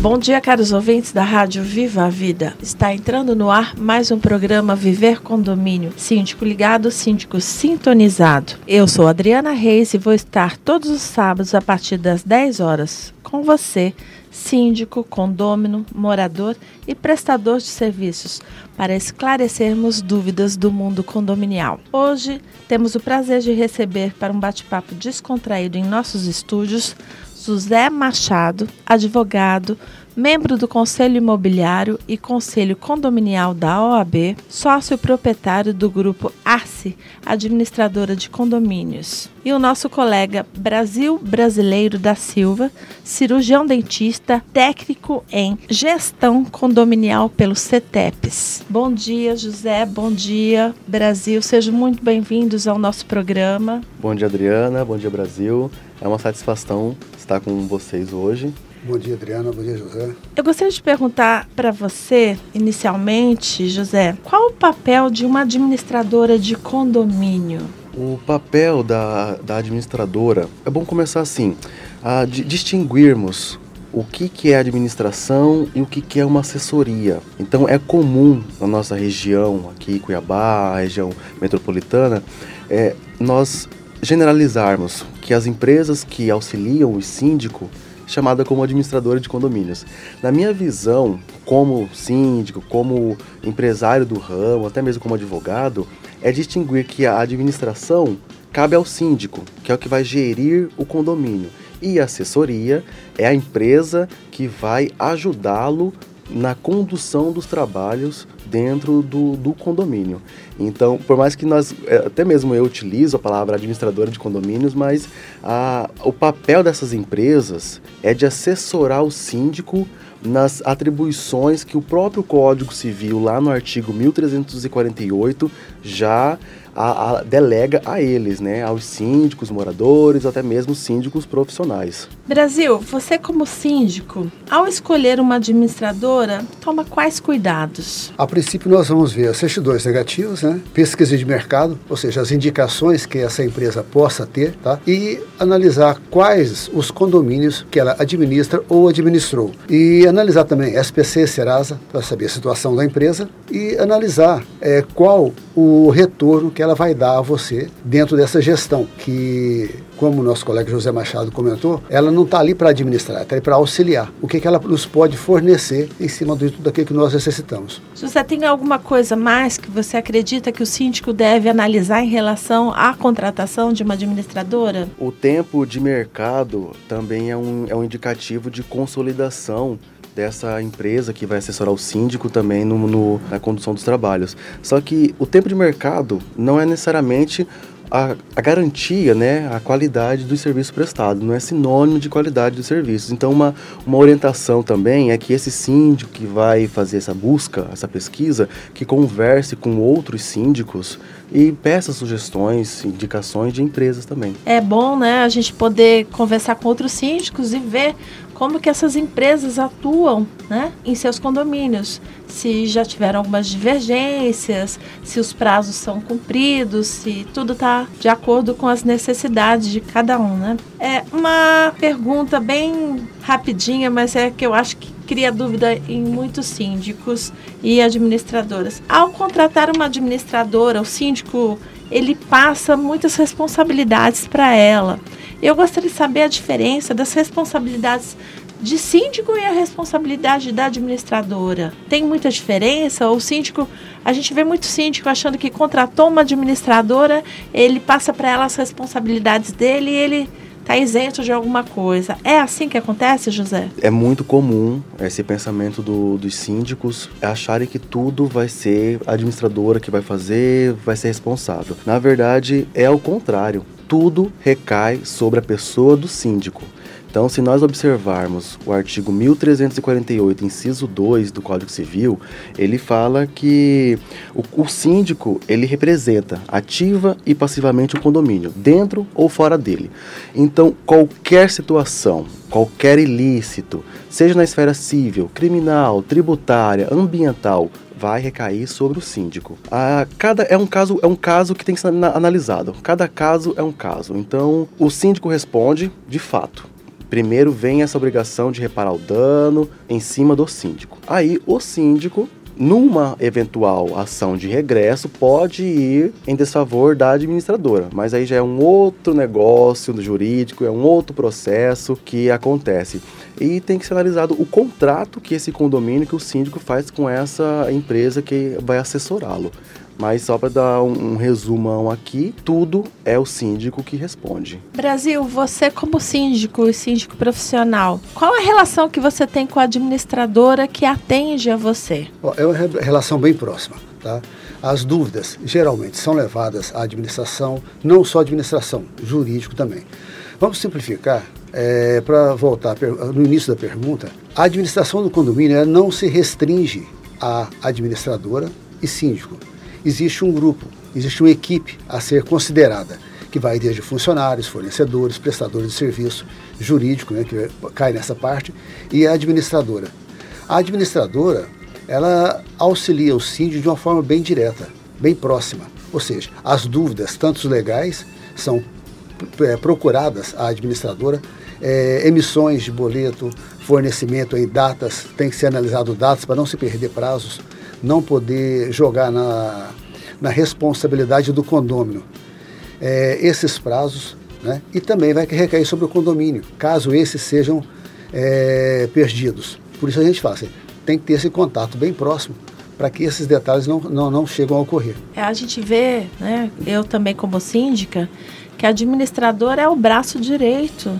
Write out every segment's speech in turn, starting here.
Bom dia, caros ouvintes da Rádio Viva a Vida. Está entrando no ar mais um programa Viver Condomínio. Síndico ligado, síndico sintonizado. Eu sou Adriana Reis e vou estar todos os sábados a partir das 10 horas com você, síndico, condômino, morador e prestador de serviços, para esclarecermos dúvidas do mundo condominial. Hoje temos o prazer de receber para um bate-papo descontraído em nossos estúdios José Machado, advogado, membro do Conselho Imobiliário e Conselho Condominial da OAB, sócio proprietário do grupo Arce, administradora de condomínios. E o nosso colega Brasil Brasileiro da Silva, cirurgião dentista, técnico em gestão condominial pelo CETEPS. Bom dia, José. Bom dia, Brasil. Sejam muito bem-vindos ao nosso programa. Bom dia, Adriana. Bom dia, Brasil. É uma satisfação estar com vocês hoje. Bom dia, Adriana. Bom dia, José. Eu gostaria de perguntar para você, inicialmente, José, qual o papel de uma administradora de condomínio? O papel da, da administradora, é bom começar assim, a distinguirmos o que, que é administração e o que, que é uma assessoria. Então é comum na nossa região, aqui Cuiabá, região metropolitana, é, nós generalizarmos que as empresas que auxiliam o síndico chamada como administradora de condomínios. Na minha visão, como síndico, como empresário do ramo, até mesmo como advogado, é distinguir que a administração cabe ao síndico, que é o que vai gerir o condomínio, e a assessoria é a empresa que vai ajudá-lo na condução dos trabalhos dentro do, do condomínio. Então, por mais que nós, é, até mesmo eu utilizo a palavra administradora de condomínios, mas a, o papel dessas empresas é de assessorar o síndico nas atribuições que o próprio Código Civil, lá no artigo 1348, já a, a, delega a eles, né, aos síndicos, moradores, até mesmo síndicos profissionais. Brasil, você como síndico, ao escolher uma administradora, toma quais cuidados? A princípio nós vamos ver os certidões negativos, né, pesquisa de mercado, ou seja, as indicações que essa empresa possa ter, tá, e analisar quais os condomínios que ela administra ou administrou. E analisar também SPC, Serasa, para saber a situação da empresa e analisar é, qual o retorno que ela vai dar a você dentro dessa gestão, que, como o nosso colega José Machado comentou, ela não está ali para administrar, está ali para auxiliar. O que, que ela nos pode fornecer em cima de tudo aquilo que nós necessitamos. José, tem alguma coisa mais que você acredita que o síndico deve analisar em relação à contratação de uma administradora? O tempo de mercado também é um, é um indicativo de consolidação dessa empresa que vai assessorar o síndico também no, no, na condução dos trabalhos. Só que o tempo de mercado não é necessariamente a, a, garantia, né, a qualidade do serviço prestado, não é sinônimo de qualidade dos serviços. Então, uma, uma orientação também é que esse síndico que vai fazer essa busca, essa pesquisa, que converse com outros síndicos e peça sugestões, indicações de empresas também. É bom, né, a gente poder conversar com outros síndicos e ver como que essas empresas atuam né, em seus condomínios, se já tiveram algumas divergências, se os prazos são cumpridos, se tudo está de acordo com as necessidades de cada um. Né? É uma pergunta bem rapidinha, mas é que eu acho que cria dúvida em muitos síndicos e administradoras. Ao contratar uma administradora, o síndico ele passa muitas responsabilidades para ela. Eu gostaria de saber a diferença das responsabilidades de síndico e a responsabilidade da administradora? Tem muita diferença? O síndico, a gente vê muito síndico achando que contratou uma administradora, ele passa para ela as responsabilidades dele e ele está isento de alguma coisa. É assim que acontece, José? É muito comum esse pensamento do, dos síndicos acharem que tudo vai ser a administradora que vai fazer, vai ser responsável. Na verdade, é o contrário. Tudo recai sobre a pessoa do síndico. Então, se nós observarmos o artigo 1348, inciso 2 do Código Civil, ele fala que o, o, síndico, ele representa ativa e passivamente o condomínio, dentro ou fora dele. Então, qualquer situação, qualquer ilícito, seja na esfera civil, criminal, tributária, ambiental, vai recair sobre o síndico. Ah, cada é um caso é um caso que tem que ser analisado. Cada caso é um caso. Então, o síndico responde de fato. Primeiro vem essa obrigação de reparar o dano em cima do síndico. Aí o síndico numa eventual ação de regresso, pode ir em desfavor da administradora, mas aí já é um outro negócio jurídico, é um outro processo que acontece. E tem que ser analisado o contrato que esse condomínio, que o síndico faz com essa empresa que vai assessorá-lo. Mas só para dar um, um, resumão aqui, tudo é o síndico que responde. Brasil, você como síndico e síndico profissional, qual a relação que você tem com a administradora que atende a você? É uma relação bem próxima, tá? As dúvidas geralmente são levadas à administração, não só administração, jurídico também. Vamos simplificar, é, para voltar no início da pergunta, a administração do condomínio não se restringe à administradora e síndico existe um grupo, existe uma equipe a ser considerada, que vai desde funcionários, fornecedores, prestadores de serviço, jurídico, né, que cai nessa parte, e a administradora. A administradora, ela auxilia o síndico de uma forma bem direta, bem próxima. Ou seja, as dúvidas, tanto legais, são é, procuradas à administradora, é, emissões de boleto, fornecimento em datas, tem que ser analisado datas para não se perder prazos, não poder jogar na, na responsabilidade do condômino é, esses prazos, né? e também vai recair sobre o condomínio, caso esses sejam é, perdidos. Por isso a gente fala assim, tem que ter esse contato bem próximo para que esses detalhes não, não, não chegam a ocorrer. É, a gente vê, né, eu também como síndica, que a administradora é o braço direito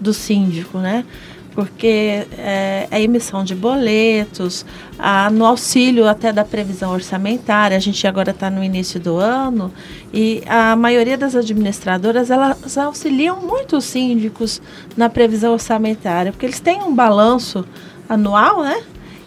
do síndico, né? Porque é, a emissão de boletos, a, no auxílio até da previsão orçamentária, a gente agora está no início do ano, e a maioria das administradoras elas auxiliam muito os síndicos na previsão orçamentária, porque eles têm um balanço anual, né?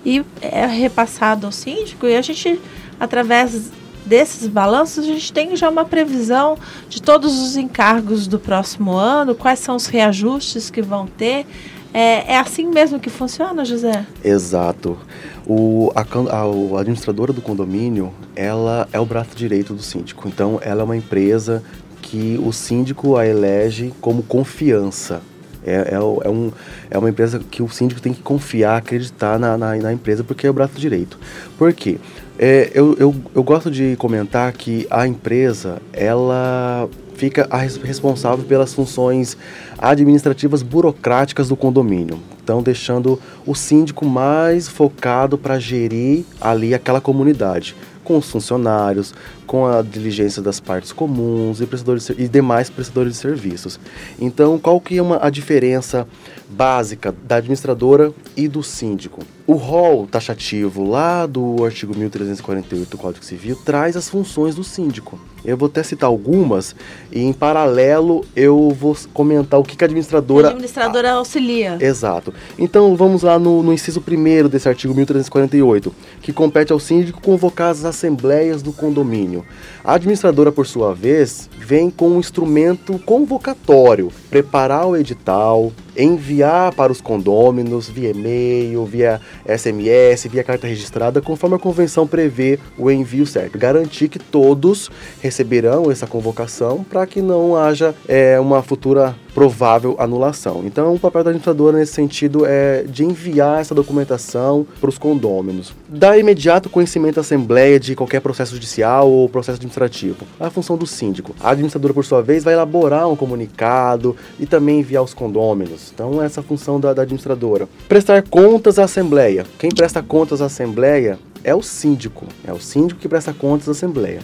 E é repassado ao síndico, e a gente, através desses balanços, a gente tem já uma previsão de todos os encargos do próximo ano, quais são os reajustes que vão ter. É, é assim mesmo que funciona, José? Exato. O, a, a, a, administradora do condomínio, ela é o braço direito do síndico. Então, ela é uma empresa que o síndico a elege como confiança. É, é, é, um, é uma empresa que o síndico tem que confiar, acreditar na, na, na empresa, porque é o braço direito. Por quê? É, eu, eu, eu gosto de comentar que a empresa, ela fica responsável pelas funções administrativas burocráticas do condomínio. Então, deixando o síndico mais focado para gerir ali aquela comunidade, com os funcionários, com a diligência das partes comuns e, prestadores e demais prestadores de serviços. Então, qual que é uma, a diferença básica da administradora e do síndico? O rol taxativo lá do artigo 1348 do Código Civil traz as funções do síndico. Eu vou até citar algumas e em paralelo eu vou comentar o que, que a administradora. A administradora auxilia. Exato. Então vamos lá no, no inciso primeiro desse artigo 1348, que compete ao síndico convocar as assembleias do condomínio. A administradora, por sua vez, vem com um instrumento convocatório, preparar o edital, enviar para os condôminos via e-mail, via SMS, via carta registrada, conforme a convenção prevê o envio certo. Garantir que todos receberão essa convocação para que não haja é, uma futura provável anulação. Então, o papel da administradora nesse sentido é de enviar essa documentação para os condôminos. Dar imediato conhecimento à Assembleia de qualquer processo judicial ou processo administrativo. A função do síndico. A administradora, por sua vez, vai elaborar um comunicado e também enviar aos condôminos. Então, essa é a função da, da administradora. Prestar contas à Assembleia. Quem presta contas à Assembleia é o síndico. É o síndico que presta contas à Assembleia.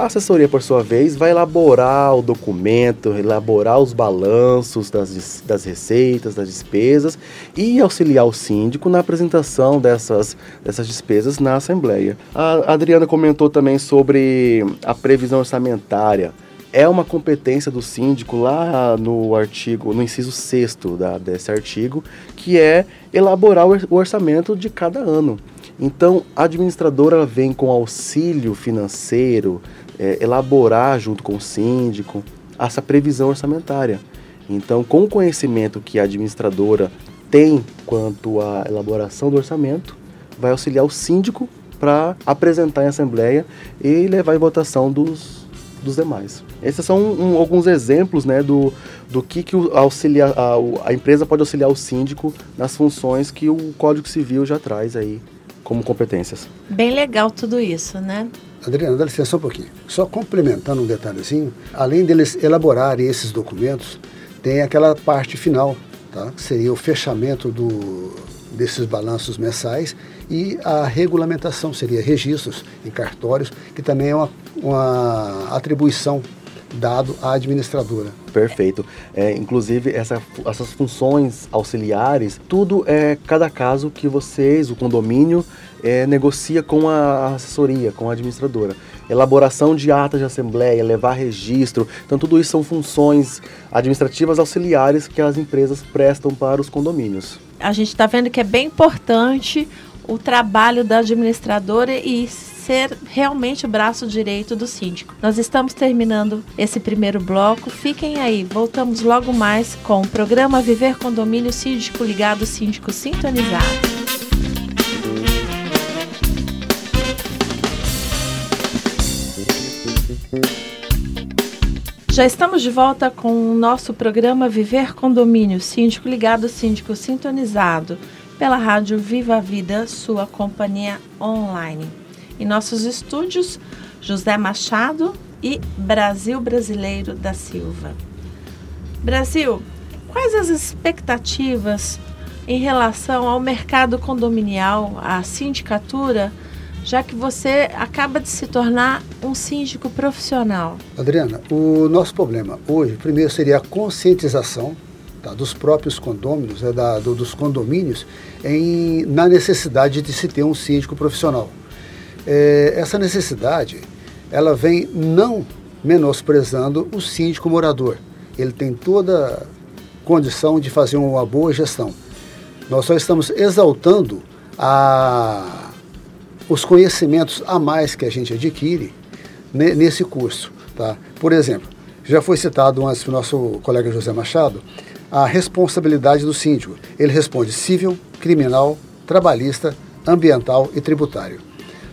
A assessoria, por sua vez, vai elaborar o documento, elaborar os balanços das, das receitas, das despesas e auxiliar o síndico na apresentação dessas, dessas despesas na Assembleia. A Adriana comentou também sobre a previsão orçamentária é uma competência do síndico lá no artigo, no inciso 6 da, desse artigo, que é elaborar o orçamento de cada ano. Então, a administradora vem com auxílio financeiro, é, elaborar junto com o síndico essa previsão orçamentária. Então, com o conhecimento que a administradora tem quanto à elaboração do orçamento, vai auxiliar o síndico para apresentar em assembleia e levar em votação dos, dos demais. Esses são um, alguns exemplos né, do, do que, que o a, a empresa pode auxiliar o síndico nas funções que o Código Civil já traz aí como competências. Bem legal tudo isso, né? Adriana, dá licença um pouquinho. Só complementando um detalhezinho, além deles elaborarem esses documentos, tem aquela parte final, tá? que seria o fechamento do, desses balanços mensais e a regulamentação, seria registros em cartórios, que também é uma, uma atribuição dado à administradora. Perfeito. É, inclusive, essa, essas funções auxiliares, tudo é cada caso que vocês, o condomínio, é, negocia com a assessoria, com a administradora. Elaboração de atas de assembleia, levar registro. Então, tudo isso são funções administrativas auxiliares que as empresas prestam para os condomínios. A gente está vendo que é bem importante o trabalho da administradora e ser realmente o braço direito do síndico. Nós estamos terminando esse primeiro bloco. Fiquem aí, voltamos logo mais com o programa Viver Condomínio Síndico Ligado, Síndico Sintonizado. Já estamos de volta com o nosso programa Viver Condomínio, síndico ligado, síndico sintonizado, pela rádio Viva a Vida, sua companhia online. Em nossos estúdios, José Machado e Brasil Brasileiro da Silva. Brasil, quais as expectativas em relação ao mercado condominial, à sindicatura? já que você acaba de se tornar um síndico profissional? Adriana, o nosso problema hoje, primeiro seria a conscientização tá, dos próprios condôminos, né, da, do, dos condomínios, em, na necessidade de se ter um síndico profissional. É, essa necessidade, ela vem não menosprezando o síndico morador. Ele tem toda condição de fazer uma boa gestão. Nós só estamos exaltando a os conhecimentos a mais que a gente adquire nesse curso. Tá? Por exemplo, já foi citado antes pelo nosso colega José Machado, a responsabilidade do síndico. Ele responde civil, criminal, trabalhista, ambiental e tributário.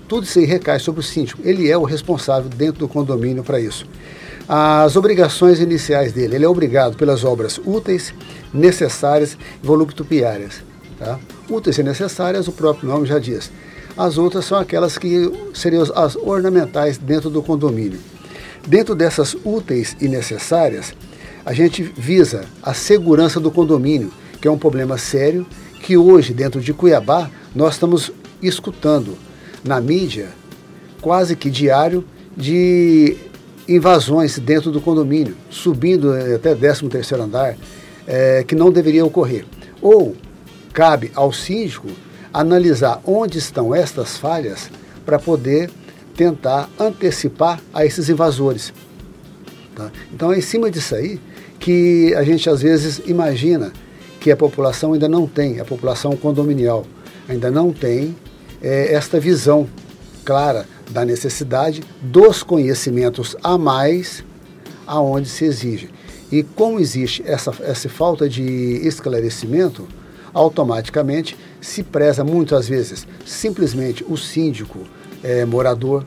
Tudo isso aí recai sobre o síndico. Ele é o responsável dentro do condomínio para isso. As obrigações iniciais dele, ele é obrigado pelas obras úteis, necessárias e voluptuarias. Tá? Úteis e necessárias, o próprio nome já diz. As outras são aquelas que seriam as ornamentais dentro do condomínio. Dentro dessas úteis e necessárias, a gente visa a segurança do condomínio, que é um problema sério que hoje, dentro de Cuiabá, nós estamos escutando na mídia, quase que diário, de invasões dentro do condomínio, subindo até 13 terceiro andar, é, que não deveria ocorrer. Ou cabe ao síndico analisar onde estão estas falhas para poder tentar antecipar a esses invasores. Tá? Então é em cima disso aí que a gente às vezes imagina que a população ainda não tem, a população condominial ainda não tem é, esta visão clara da necessidade dos conhecimentos a mais aonde se exige. E como existe essa, essa falta de esclarecimento, automaticamente se preza muitas vezes simplesmente o síndico é, morador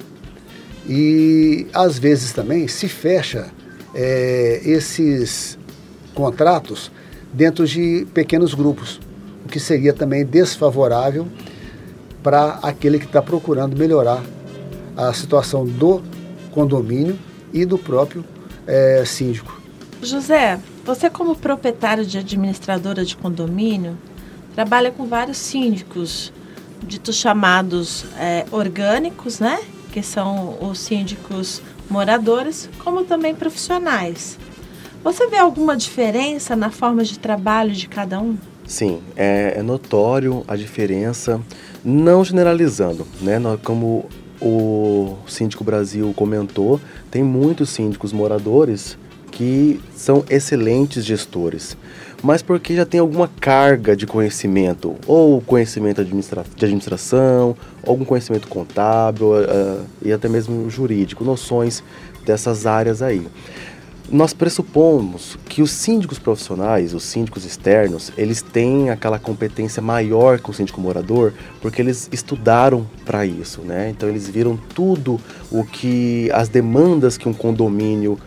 e às vezes também se fecha é, esses contratos dentro de pequenos grupos, o que seria também desfavorável para aquele que está procurando melhorar a situação do condomínio e do próprio é, síndico. José, você como proprietário de administradora de condomínio, trabalha com vários síndicos, ditos chamados é, orgânicos, né? Que são os síndicos moradores, como também profissionais. Você vê alguma diferença na forma de trabalho de cada um? Sim, é, é notório a diferença, não generalizando, né? Como o Síndico Brasil comentou, tem muitos síndicos moradores que são excelentes gestores, mas porque já tem alguma carga de conhecimento, ou conhecimento administra de administração, algum conhecimento contábil uh, e até mesmo jurídico, noções dessas áreas aí. Nós pressupomos que os síndicos profissionais, os síndicos externos, eles têm aquela competência maior que o síndico morador, porque eles estudaram para isso, né? Então eles viram tudo o que as demandas que um condomínio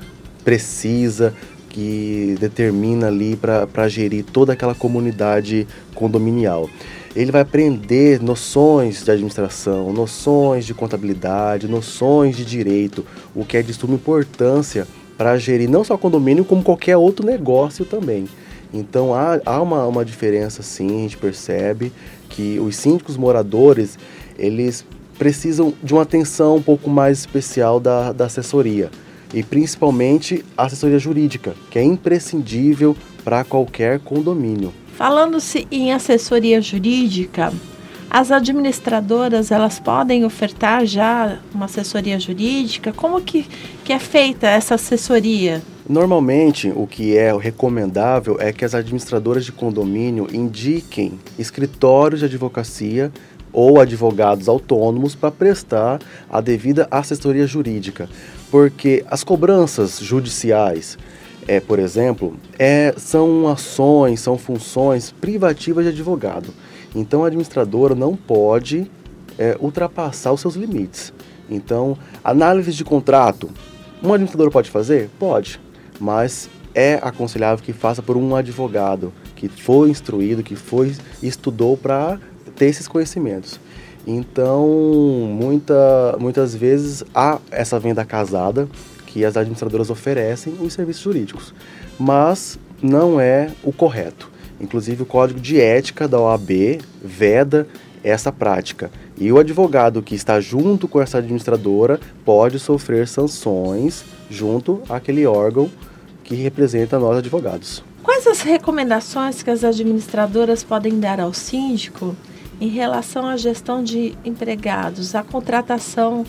precisa, que determina ali para gerir toda aquela comunidade condominial. Ele vai aprender noções de administração, noções de contabilidade, noções de direito, o que é de suma importância para gerir não só condomínio, como qualquer outro negócio também. Então há, há uma, uma diferença sim, a gente percebe que os síndicos moradores, eles precisam de uma atenção um pouco mais especial da, da assessoria. E principalmente a assessoria jurídica, que é imprescindível para qualquer condomínio. Falando-se em assessoria jurídica, as administradoras, elas podem ofertar já uma assessoria jurídica? Como que, que é feita essa assessoria? Normalmente, o que é recomendável é que as administradoras de condomínio indiquem escritórios de advocacia ou advogados autônomos para prestar a devida assessoria jurídica, porque as cobranças judiciais, é, por exemplo, é, são ações, são funções privativas de advogado. Então a administradora não pode é, ultrapassar os seus limites. Então, análise de contrato, um administrador pode fazer? Pode, mas é aconselhável que faça por um advogado que foi instruído, que foi estudou para ter esses conhecimentos. Então, muita, muitas vezes há essa venda casada que as administradoras oferecem os serviços jurídicos, mas não é o correto. Inclusive, o código de ética da OAB veda essa prática. E o advogado que está junto com essa administradora pode sofrer sanções junto àquele órgão que representa nós advogados. Quais as recomendações que as administradoras podem dar ao síndico em relação à gestão de empregados, à contratação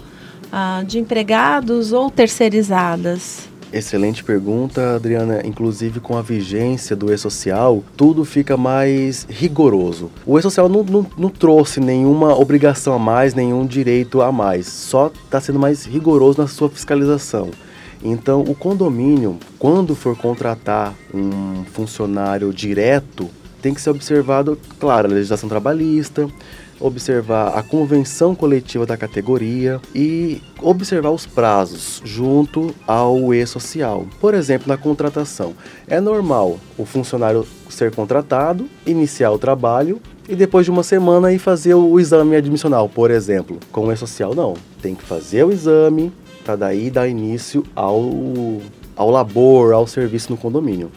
ah, de empregados ou terceirizadas? Excelente pergunta, Adriana. Inclusive, com a vigência do e-social, tudo fica mais rigoroso. O e-social não, não, não, trouxe nenhuma obrigação a mais, nenhum direito a mais, só está sendo mais rigoroso na sua fiscalização. Então, o condomínio, quando for contratar um funcionário direto, tem que ser observado, claro, a legislação trabalhista, observar a convenção coletiva da categoria e observar os prazos junto ao e-social. Por exemplo, na contratação, é normal o funcionário ser contratado, iniciar o trabalho e depois de uma semana ir fazer o exame admissional, por exemplo. Com o e-social não, tem que fazer o exame para daí dar início ao ao labor, ao serviço no condomínio.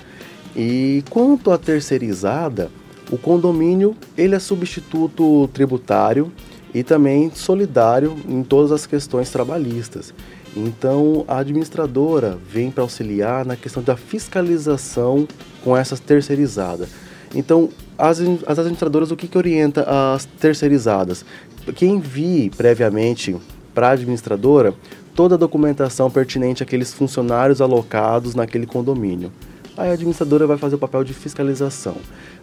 E quanto à terceirizada, o condomínio ele é substituto tributário e também solidário em todas as questões trabalhistas. Então, a administradora vem para auxiliar na questão da fiscalização com essas terceirizadas. Então, as, as administradoras, o que, que orienta as terceirizadas? Que envie previamente para a administradora toda a documentação pertinente àqueles funcionários alocados naquele condomínio. A administradora vai fazer o papel de fiscalização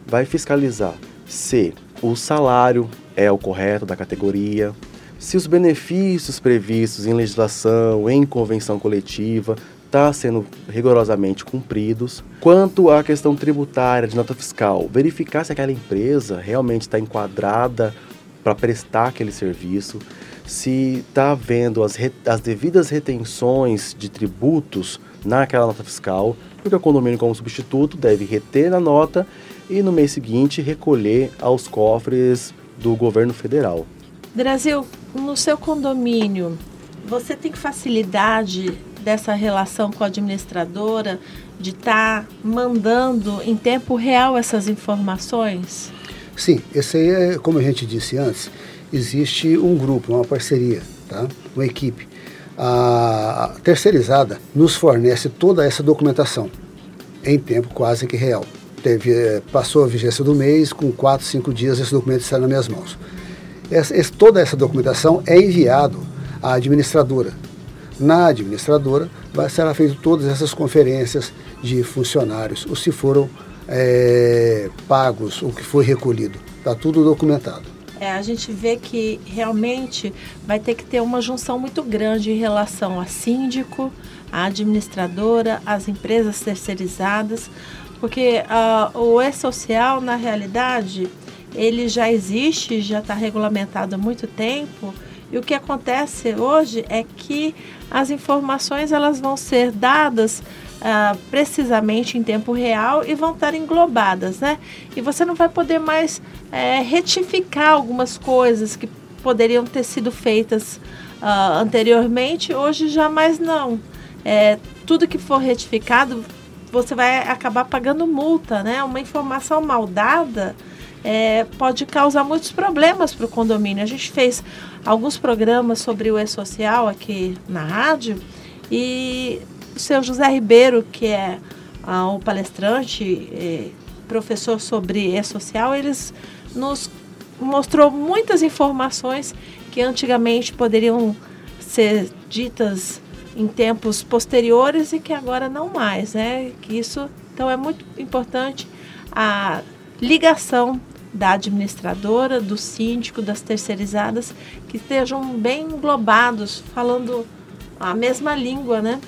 vai fiscalizar se o salário é o correto da categoria, se os benefícios previstos em legislação, em convenção coletiva, está sendo rigorosamente cumpridos. Quanto à questão tributária de nota fiscal, verificar se aquela empresa realmente está enquadrada para prestar aquele serviço, se está havendo as, as devidas retenções de tributos naquela nota fiscal, porque o condomínio, como substituto, deve reter na nota e no mês seguinte recolher aos cofres do governo federal. Brasil, no seu condomínio, você tem facilidade dessa relação com a administradora de estar tá mandando em tempo real essas informações? Sim, esse aí é, como a gente disse antes, existe um grupo, uma parceria, tá? uma equipe. A terceirizada nos fornece toda essa documentação em tempo quase que real. Teve, eh, passou a vigência do mês, com 4, 5 dias esse documento está nas minhas mãos. Essa, toda essa documentação é enviado à administradora. Na administradora vai, será feito todas essas conferências de funcionários, ou se foram é, pagos, o que foi recolhido. Está tudo documentado. É, a gente vê que realmente vai ter que ter uma junção muito grande em relação a síndico, a administradora, as empresas terceirizadas, porque uh, o e-social, na realidade, ele já existe, já está regulamentado há muito tempo, e o que acontece hoje é que as informações elas vão ser dadas uh, precisamente em tempo real e vão estar englobadas, né? E você não vai poder mais é, retificar algumas coisas que poderiam ter sido feitas uh, anteriormente, hoje jamais não. É, tudo que for retificado, você vai acabar pagando multa, né? Uma informação mal dada é, pode causar muitos problemas para o condomínio. A gente fez alguns programas sobre o e-social aqui na rádio e o seu José Ribeiro, que é ah, o palestrante, eh, professor sobre e-social, eles nos mostrou muitas informações que antigamente poderiam ser ditas em tempos posteriores e que agora não mais, né? Que isso, então é muito importante a ligação da administradora, do síndico, das terceirizadas, que estejam bem englobados, falando a mesma língua, né?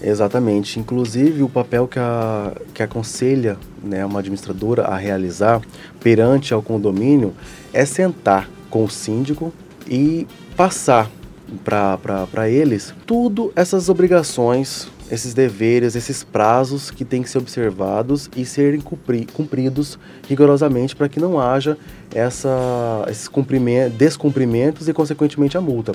Exatamente. Inclusive, o papel que, a, que aconselha né, uma administradora a realizar perante ao condomínio é sentar com o síndico e passar para eles tudo essas obrigações, esses deveres, esses prazos que têm que ser observados e serem cumpri, cumpridos rigorosamente para que não haja essa, esses descumprimentos e, consequentemente, a multa.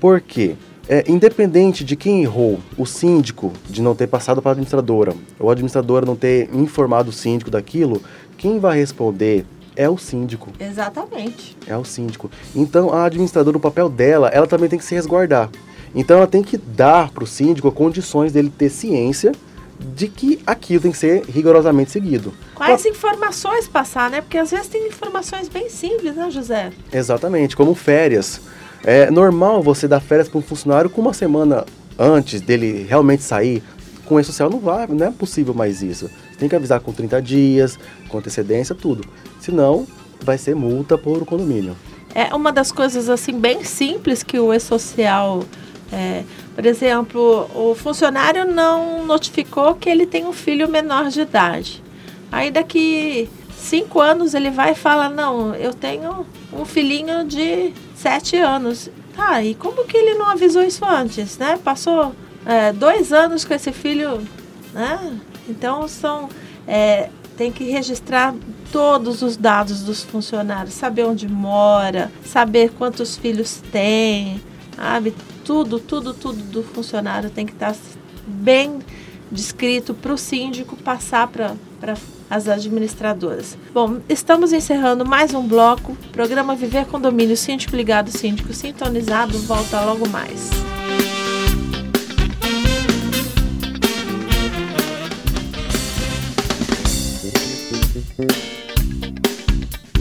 Por quê? É, independente de quem errou, o síndico de não ter passado para a administradora, ou a administradora não ter informado o síndico daquilo, quem vai responder é o síndico. Exatamente. É o síndico. Então a administradora, o papel dela, ela também tem que se resguardar. Então ela tem que dar para o síndico condições dele ter ciência de que aquilo tem que ser rigorosamente seguido. Quais informações passar, né? Porque às vezes tem informações bem simples, né, José? Exatamente, como férias. É normal você dar férias para um funcionário com uma semana antes dele realmente sair. Com o social não vai, não é possível mais isso. Você tem que avisar com 30 dias, com antecedência, tudo. Senão, vai ser multa por condomínio. É uma das coisas assim bem simples que o e-social é, por exemplo, o funcionário não notificou que ele tem um filho menor de idade. Aí daqui cinco anos ele vai e fala, não, eu tenho um filhinho de sete anos. Tá, e como que ele não avisou isso antes, né? Passou é, dois anos com esse filho, né? Então são é, tem que registrar todos os dados dos funcionários, saber onde mora, saber quantos filhos tem, sabe? Tudo, tudo, tudo do funcionário tem que estar bem descrito para o síndico passar para as administradoras. Bom, estamos encerrando mais um bloco. Programa Viver Condomínio Síndico Ligado, Síndico Sintonizado. Volta logo mais.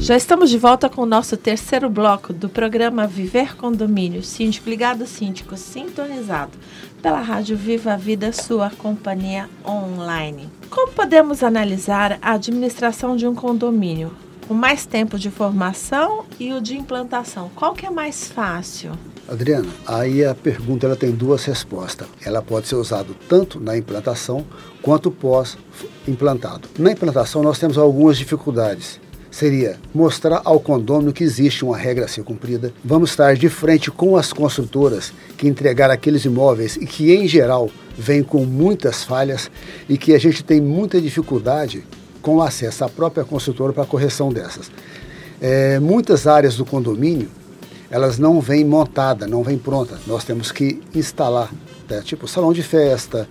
Já estamos de volta com o nosso terceiro bloco do programa Viver Condomínio, Síndico Ligado, Síndico Sintonizado, pela Rádio Viva a Vida, sua companhia online. Como podemos analisar a administração de um condomínio? Com mais tempo de formação e o de implantação, qual que é mais fácil? Adriana, aí a pergunta ela tem duas respostas. Ela pode ser usada tanto na implantação quanto pós-implantado. Na implantação nós temos algumas dificuldades seria mostrar ao condômino que existe uma regra a ser cumprida. Vamos estar de frente com as construtoras que entregaram aqueles imóveis e que, em geral, vêm com muitas falhas e que a gente tem muita dificuldade com acesso à própria construtora para correção dessas. É, muitas áreas do condomínio elas não vêm montada, não vêm pronta. Nós temos que instalar, né? tipo salão de festa,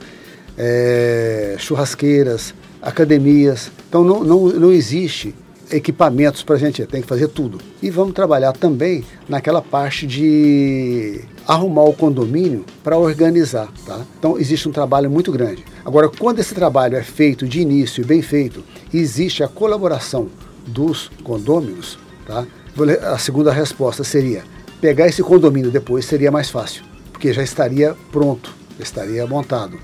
é, churrasqueiras, academias. Então não, não, não existe equipamentos para a gente, tem que fazer tudo. E vamos trabalhar também naquela parte de arrumar o condomínio para organizar. Tá? Então existe um trabalho muito grande. Agora, quando esse trabalho é feito de início e bem feito, existe a colaboração dos condôminos, tá? a segunda resposta seria pegar esse condomínio depois seria mais fácil, porque já estaria pronto, estaria montado.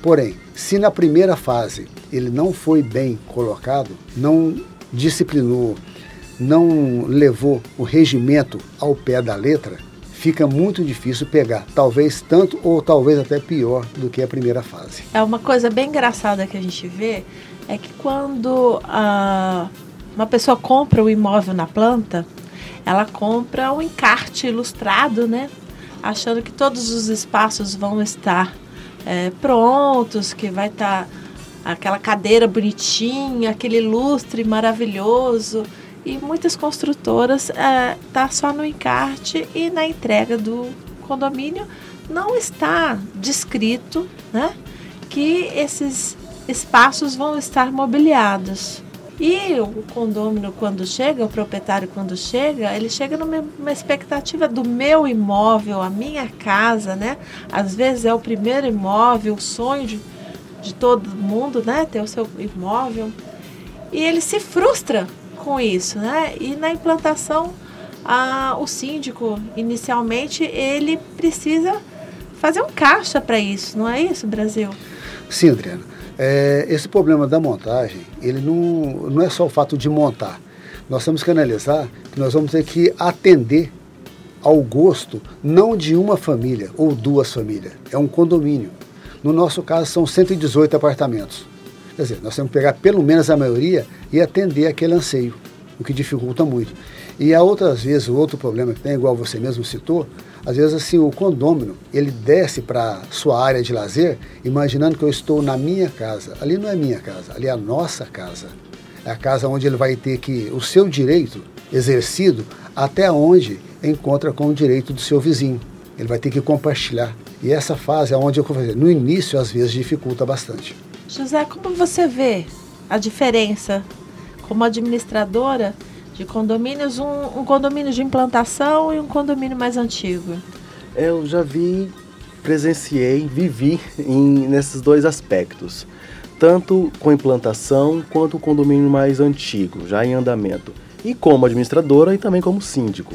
Porém, se na primeira fase ele não foi bem colocado, não disciplinou, não levou o regimento ao pé da letra, fica muito difícil pegar, talvez tanto ou talvez até pior do que a primeira fase. É uma coisa bem engraçada que a gente vê é que quando a, uma pessoa compra o imóvel na planta, ela compra um encarte ilustrado, né? Achando que todos os espaços vão estar é, prontos, que vai estar tá aquela cadeira bonitinha, aquele lustre maravilhoso. E muitas construtoras é, tá só no encarte e na entrega do condomínio não está descrito, né, que esses espaços vão estar mobiliados. E o condômino, quando chega, o proprietário, quando chega, ele chega numa expectativa do meu imóvel, a minha casa, né? Às vezes é o primeiro imóvel, o sonho de, de todo mundo, né? Ter o seu imóvel. E ele se frustra com isso, né? E na implantação, o síndico, inicialmente, ele precisa fazer um caixa para isso, não é isso, Brasil? Sim, Adriana. É, esse problema da montagem, ele não, não é só o fato de montar. Nós temos que analisar que nós vamos ter que atender ao gosto não de uma família ou duas famílias, é um condomínio. No nosso caso, são 118 apartamentos. Quer dizer, nós temos que pegar pelo menos a maioria e atender aquele anseio, o que dificulta muito. E há outras vezes, o outro problema que tem, igual você mesmo citou, às vezes, assim, o condômino, ele desce para sua área de lazer, imaginando que eu estou na minha casa. Ali não é minha casa, ali é a nossa casa. É a casa onde ele vai ter que o seu direito exercido até onde encontra com o direito do seu vizinho. Ele vai ter que compartilhar. E essa fase é onde eu vou fazer. No início, às vezes, dificulta bastante. José, como você vê a diferença como administradora de condomínios, um, um condomínio de implantação e um condomínio mais antigo? Eu já vi, presenciei, vivi em, nesses dois aspectos. Tanto com implantação quanto o condomínio mais antigo, já em andamento. E como administradora e também como síndico.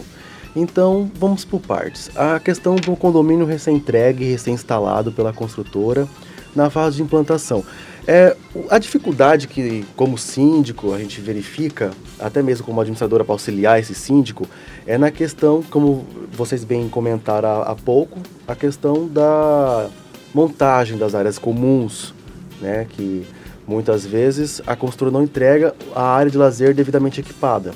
Então, vamos por partes. A questão do condomínio recém-entregue, recém-instalado pela construtora na fase de implantação. É, a dificuldade que, como síndico, a gente verifica, até mesmo como administradora para auxiliar esse síndico, é na questão, como vocês bem comentaram há, pouco, a questão da montagem das áreas comuns, né, que muitas vezes a construtora não entrega a área de lazer devidamente equipada.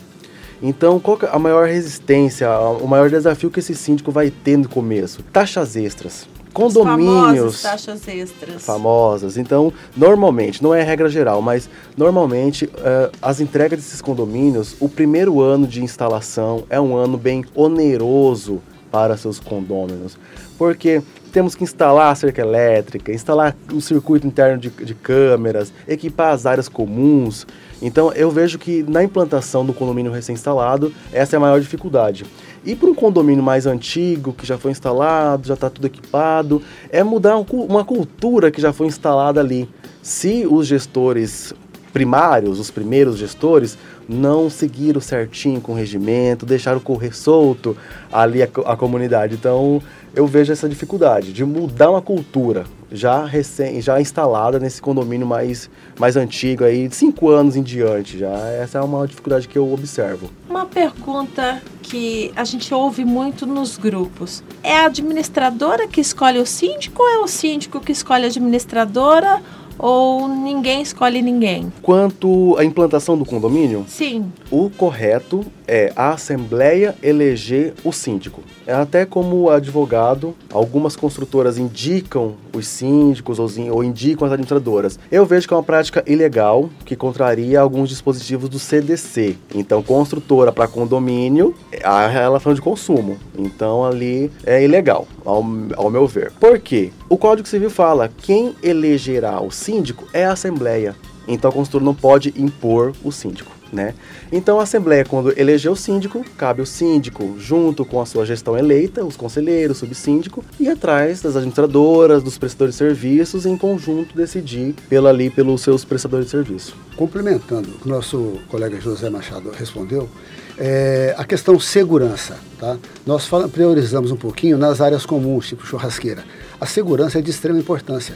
Então, qual é a maior resistência, o maior desafio que esse síndico vai ter no começo? Taxas extras condomínios. taxas extras. Famosas. Então, normalmente, não é regra geral, mas normalmente uh, as entregas desses condomínios, o primeiro ano de instalação é um ano bem oneroso para seus condôminos. Porque temos que instalar a cerca elétrica, instalar o circuito interno de, de câmeras, equipar as áreas comuns. Então eu vejo que na implantação do condomínio recém-instalado, essa é a maior dificuldade. E para um condomínio mais antigo, que já foi instalado, já está tudo equipado, é mudar uma cultura que já foi instalada ali. Se os gestores primários, os primeiros gestores, não seguiram certinho com o regimento, deixaram correr solto ali a, a comunidade. Então, eu vejo essa dificuldade de mudar uma cultura já recém, já instalada nesse condomínio mais, mais antigo aí, de cinco anos em diante. Já essa é uma dificuldade que eu observo. Uma pergunta que a gente ouve muito nos grupos: é a administradora que escolhe o síndico ou é o síndico que escolhe a administradora? Ou ninguém escolhe ninguém? Quanto à implantação do condomínio, Sim. o correto é a Assembleia eleger o síndico. É até como advogado, algumas construtoras indicam os síndicos ou, indicam as administradoras. Eu vejo que é uma prática ilegal que contraria alguns dispositivos do CDC. Então, construtora para condomínio, há relação de consumo. Então, ali é ilegal, ao, ao meu ver. Por quê? O Código Civil fala quem elegerá o síndico é a Assembleia. Então, a construtora não pode impor o síndico. Né? Então a Assembleia, quando eleger o síndico, cabe o síndico, junto com a sua gestão eleita, os conselheiros, subsíndico, e atrás das administradoras, dos prestadores de serviços, em conjunto decidir pela ali pelos seus prestadores de serviço. Complementando o que nosso colega José Machado respondeu, é, a questão segurança. Tá? Nós fala- priorizamos um pouquinho nas áreas comuns, tipo churrasqueira. A segurança é de extrema importância.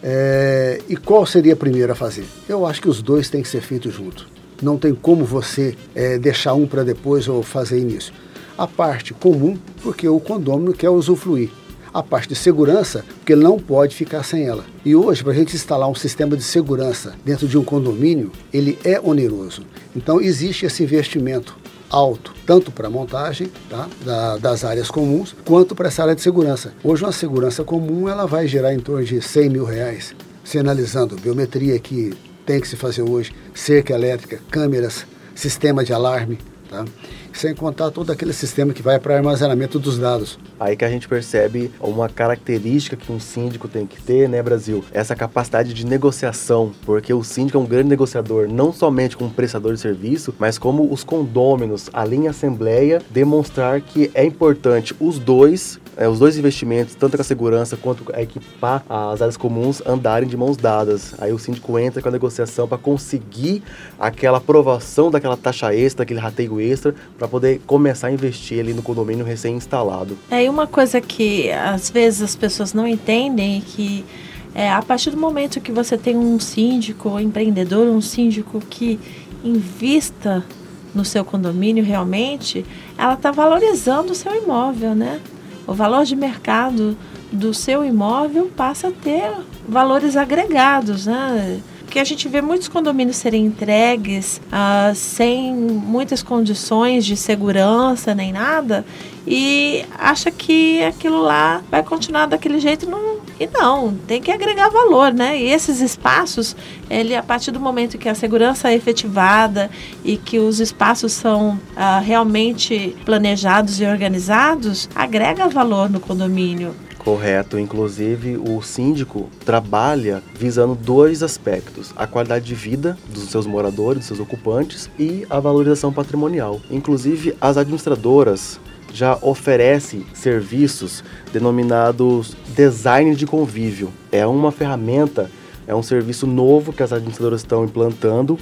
É, e qual seria a primeira a fazer? Eu acho que os dois têm que ser feitos juntos. Não tem como você é, deixar um para depois ou fazer início. A parte comum, porque o condômino quer usufruir. A parte de segurança, porque ele não pode ficar sem ela. E hoje, para a gente instalar um sistema de segurança dentro de um condomínio, ele é oneroso. Então, existe esse investimento alto, tanto para a montagem tá, da- das áreas comuns, quanto para essa área de segurança. Hoje, uma segurança comum ela vai gerar em torno de 100 mil reais. Se analisando biometria que tem que se fazer hoje, cerca elétrica, câmeras, sistema de alarme, tá? Sem contar todo aquele sistema que vai para armazenamento dos dados. Aí que a gente percebe uma característica que um síndico tem que ter, né, Brasil? Essa capacidade de negociação, porque o síndico é um grande negociador, não somente como prestador de serviço, mas como os condôminos, ali em assembleia, demonstrar que é importante os dois, é, os dois investimentos, tanto com a segurança quanto a equipar as áreas comuns, andarem de mãos dadas. Aí o síndico entra com a negociação para conseguir aquela aprovação daquela taxa extra, aquele rateio extra, para poder começar a investir ali no condomínio recém-instalado. É, e uma coisa que às vezes as pessoas não entendem é que é, a partir do momento que você tem um síndico, um empreendedor, um síndico que invista no seu condomínio realmente, ela está valorizando o seu imóvel, né? O valor de mercado do seu imóvel passa a ter valores agregados, né? Porque a gente vê muitos condomínios serem entregues ah, sem muitas condições de segurança nem nada e acha que aquilo lá vai continuar daquele jeito não, e não, tem que agregar valor, né? E esses espaços, ele a partir do momento que a segurança é efetivada e que os espaços são ah, realmente planejados e organizados, agrega valor no condomínio. Correto. Inclusive, o síndico trabalha visando dois aspectos: a qualidade de vida dos seus moradores, dos seus ocupantes e a valorização patrimonial. Inclusive, as administradoras já oferecem serviços denominados design de convívio. É uma ferramenta, é um serviço novo que as administradoras estão implantando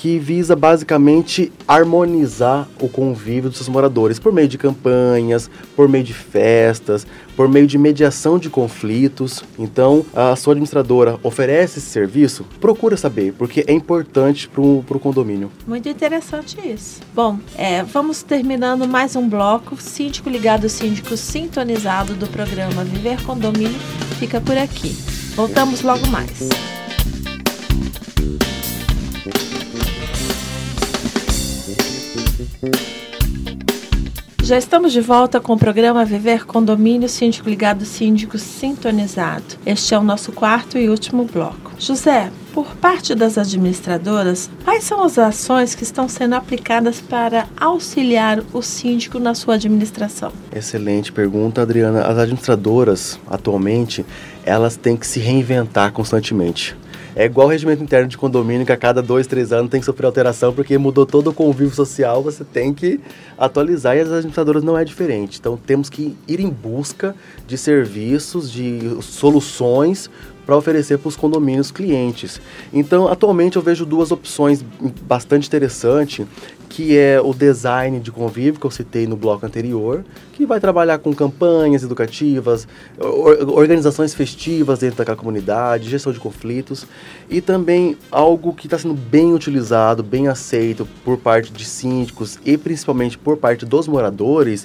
que visa basicamente harmonizar o convívio dos seus moradores por meio de campanhas, por meio de festas, por meio de mediação de conflitos. Então, a sua administradora oferece esse serviço? Procura saber, porque é importante para o condomínio. Muito interessante isso. Bom, é, vamos terminando mais um bloco. Síndico ligado, síndico sintonizado do programa Viver Condomínio fica por aqui. Voltamos logo mais. Já estamos de volta com o programa Viver Condomínio Síndico Ligado Síndico Sintonizado. Este é o nosso quarto e último bloco. José, por parte das administradoras, quais são as ações que estão sendo aplicadas para auxiliar o síndico na sua administração? Excelente pergunta, Adriana. As administradoras, atualmente, elas têm que se reinventar constantemente. É igual o regimento interno de condomínio, que a cada dois, três anos tem que sofrer alteração, porque mudou todo o convívio social, você tem que atualizar e as administradoras não é diferente. Então temos que ir em busca de serviços, de soluções para oferecer para os condomínios clientes. Então, atualmente eu vejo duas opções bastante interessantes, que é o design de convívio que eu citei no bloco anterior, que vai trabalhar com campanhas educativas, or- organizações festivas dentro daquela comunidade, gestão de conflitos e também algo que está sendo bem utilizado, bem aceito por parte de síndicos e principalmente por parte dos moradores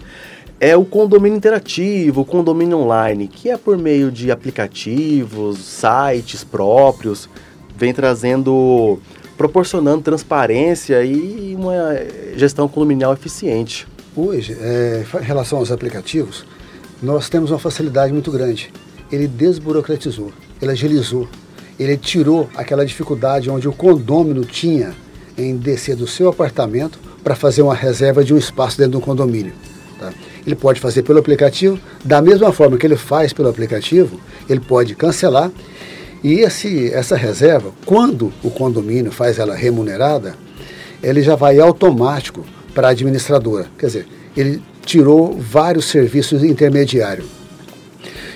é o condomínio interativo, o condomínio online, que é por meio de aplicativos, sites próprios, vem trazendo, proporcionando transparência e uma gestão condominial eficiente. Hoje, é, em relação aos aplicativos, nós temos uma facilidade muito grande. Ele desburocratizou, ele agilizou, ele tirou aquela dificuldade onde o condômino tinha em descer do seu apartamento para fazer uma reserva de um espaço dentro do condomínio. Tá? Ele pode fazer pelo aplicativo, da mesma forma que ele faz pelo aplicativo, ele pode cancelar e esse, essa reserva, quando o condomínio faz ela remunerada, ele já vai automático para a administradora. Quer dizer, ele tirou vários serviços intermediários.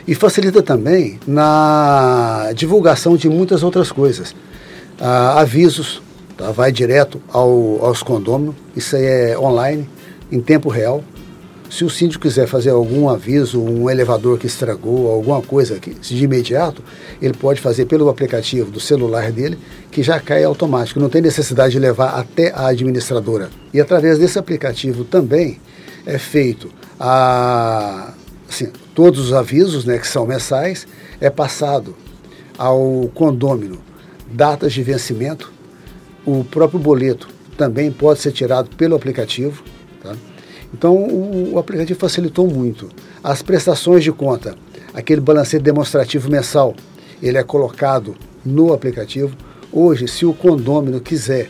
E facilita também na divulgação de muitas outras coisas. Ah, avisos, tá? vai direto ao, aos condôminos, isso aí é online, em tempo real. Se o síndico quiser fazer algum aviso, um elevador que estragou, alguma coisa que, de imediato, ele pode fazer pelo aplicativo do celular dele, que já cai automático, não tem necessidade de levar até a administradora. E através desse aplicativo também é feito a, assim, todos os avisos, né, que são mensais, é passado ao condômino datas de vencimento, o próprio boleto também pode ser tirado pelo aplicativo. Então o, o, aplicativo facilitou muito. As prestações de conta, aquele balanceio demonstrativo mensal, ele é colocado no aplicativo. Hoje, se o condômino quiser,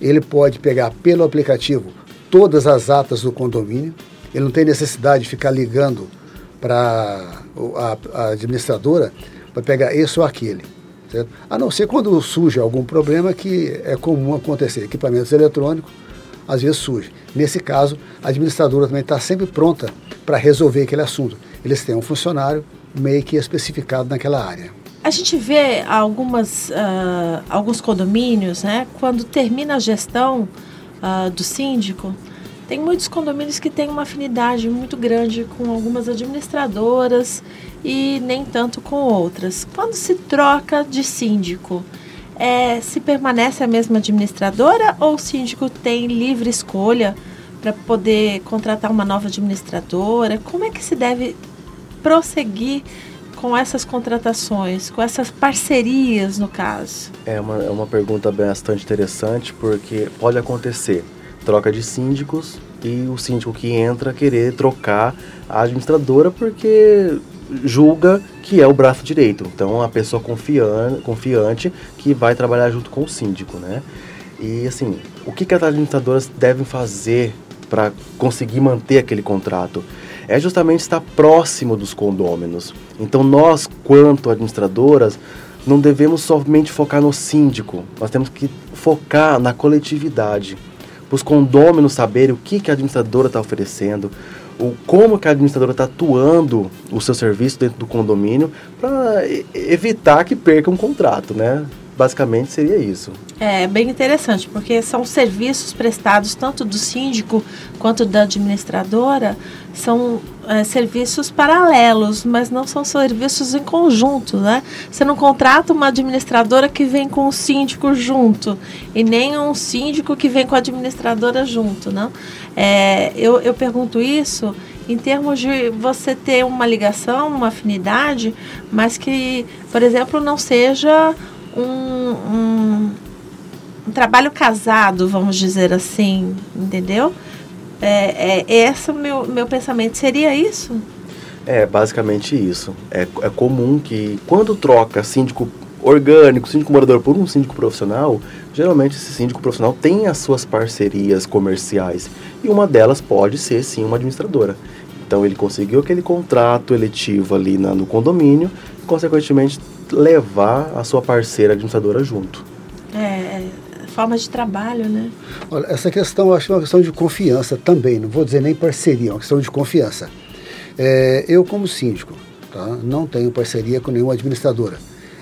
ele pode pegar pelo aplicativo todas as atas do condomínio. Ele não tem necessidade de ficar ligando para a, a administradora para pegar esse ou aquele. Certo? A não ser quando surge algum problema que é comum acontecer. Equipamentos eletrônicos, às vezes surge. Nesse caso, a administradora também está sempre pronta para resolver aquele assunto. Eles têm um funcionário meio que especificado naquela área. A gente vê algumas, uh, alguns condomínios, né, quando termina a gestão uh, do síndico, tem muitos condomínios que têm uma afinidade muito grande com algumas administradoras e nem tanto com outras. Quando se troca de síndico, é, se permanece a mesma administradora ou o síndico tem livre escolha para poder contratar uma nova administradora? Como é que se deve prosseguir com essas contratações, com essas parcerias, no caso? É uma, é uma pergunta bastante interessante, porque pode acontecer troca de síndicos e o síndico que entra querer trocar a administradora porque julga que é o braço direito. Então, a pessoa confiante, confiante que vai trabalhar junto com o síndico, né? E assim, o que, que as administradoras devem fazer para conseguir manter aquele contrato? É justamente estar próximo dos condôminos. Então, nós, quanto administradoras, não devemos somente focar no síndico, nós temos que focar na coletividade. Para os condôminos saberem o que, que a administradora está oferecendo, o como que a administradora está atuando o seu serviço dentro do condomínio para evitar que perca um contrato, né? Basicamente seria isso. É bem interessante, porque são serviços prestados tanto do síndico quanto da administradora, são é, serviços paralelos, mas não são serviços em conjunto, né? Você não contrata uma administradora que vem com o síndico junto e nem um síndico que vem com a administradora junto, não? É, eu, eu pergunto isso em termos de você ter uma ligação, uma afinidade, mas que, por exemplo, não seja um, um, um trabalho casado, vamos dizer assim, entendeu? É, é, esse meu, meu pensamento. Seria isso? É, basicamente isso. É, é comum que quando troca síndico orgânico, síndico morador por um síndico profissional, geralmente esse síndico profissional tem as suas parcerias comerciais. E uma delas pode ser sim uma administradora. Então ele conseguiu aquele contrato eletivo ali na, no condomínio e, consequentemente, levar a sua parceira administradora junto. Forma de trabalho, né? Olha, essa questão eu acho uma questão de confiança também, não vou dizer nem parceria, é uma questão de confiança. É, eu, como síndico, tá, não tenho parceria com nenhuma administradora.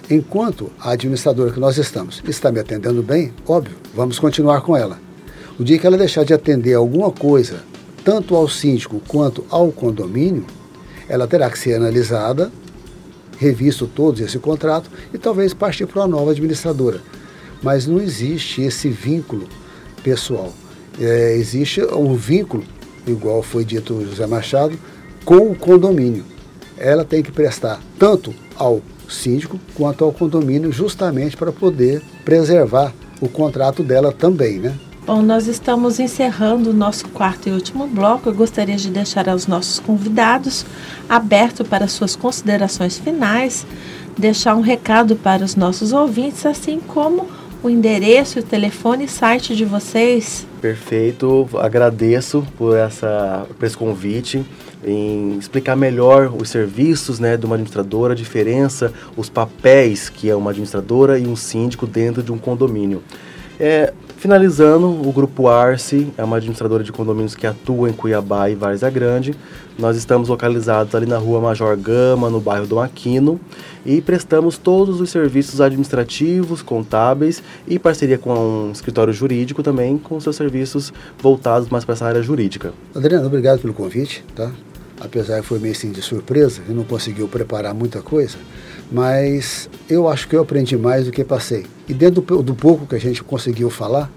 Enquanto a administradora que nós estamos está me atendendo bem, óbvio, vamos continuar com ela. O dia que ela deixar de atender alguma coisa, tanto ao síndico quanto ao condomínio, ela terá que ser analisada revisto todo esse contrato e talvez partir para uma nova administradora. Mas não existe esse vínculo pessoal. É, existe um vínculo igual foi dito José Machado, com o condomínio. Ela tem que prestar tanto ao síndico quanto ao condomínio, justamente para poder preservar o contrato dela também, né? Bom, nós estamos encerrando o nosso quarto e último bloco. Eu gostaria de deixar aos nossos convidados aberto para suas considerações finais, deixar um recado para os nossos ouvintes, assim como o endereço, o telefone e site de vocês. Perfeito, agradeço por, essa, por esse convite em explicar melhor os serviços né, de uma administradora, a diferença, os papéis que é uma administradora e um síndico dentro de um condomínio. É, finalizando, o Grupo Arce é uma administradora de condomínios que atua em Cuiabá e Várzea Grande. Nós estamos localizados ali na rua Major Gama, no bairro do Aquino, e prestamos todos os serviços administrativos, contábeis e parceria com um escritório jurídico também, com seus serviços voltados mais para essa área jurídica. Adriano, obrigado pelo convite, tá? Apesar que foi meio assim de surpresa e não conseguiu preparar muita coisa, mas eu acho que eu aprendi mais do que passei. E dentro do, do pouco que a gente conseguiu falar,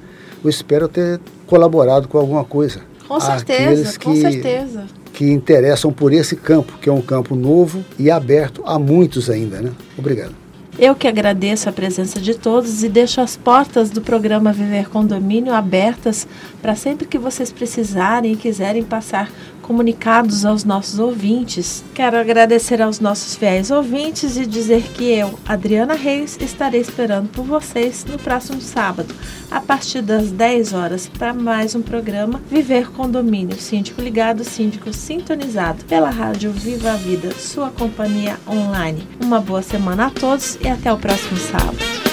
eu espero ter colaborado com alguma coisa. Com certeza, que, com certeza. Que interessam por esse campo, que é um campo novo e aberto a muitos ainda, né? Obrigado. Eu que agradeço a presença de todos e deixo as portas do programa Viver Condomínio abertas para sempre que vocês precisarem e quiserem passar comunicados aos nossos ouvintes. Quero agradecer aos nossos fiéis ouvintes e dizer que eu, Adriana Reis, estarei esperando por vocês no próximo sábado, a partir das 10 horas, para mais um programa Viver Condomínio, síndico ligado, síndico sintonizado, pela rádio Viva a Vida, sua companhia online. Uma boa semana a todos e até o próximo sábado.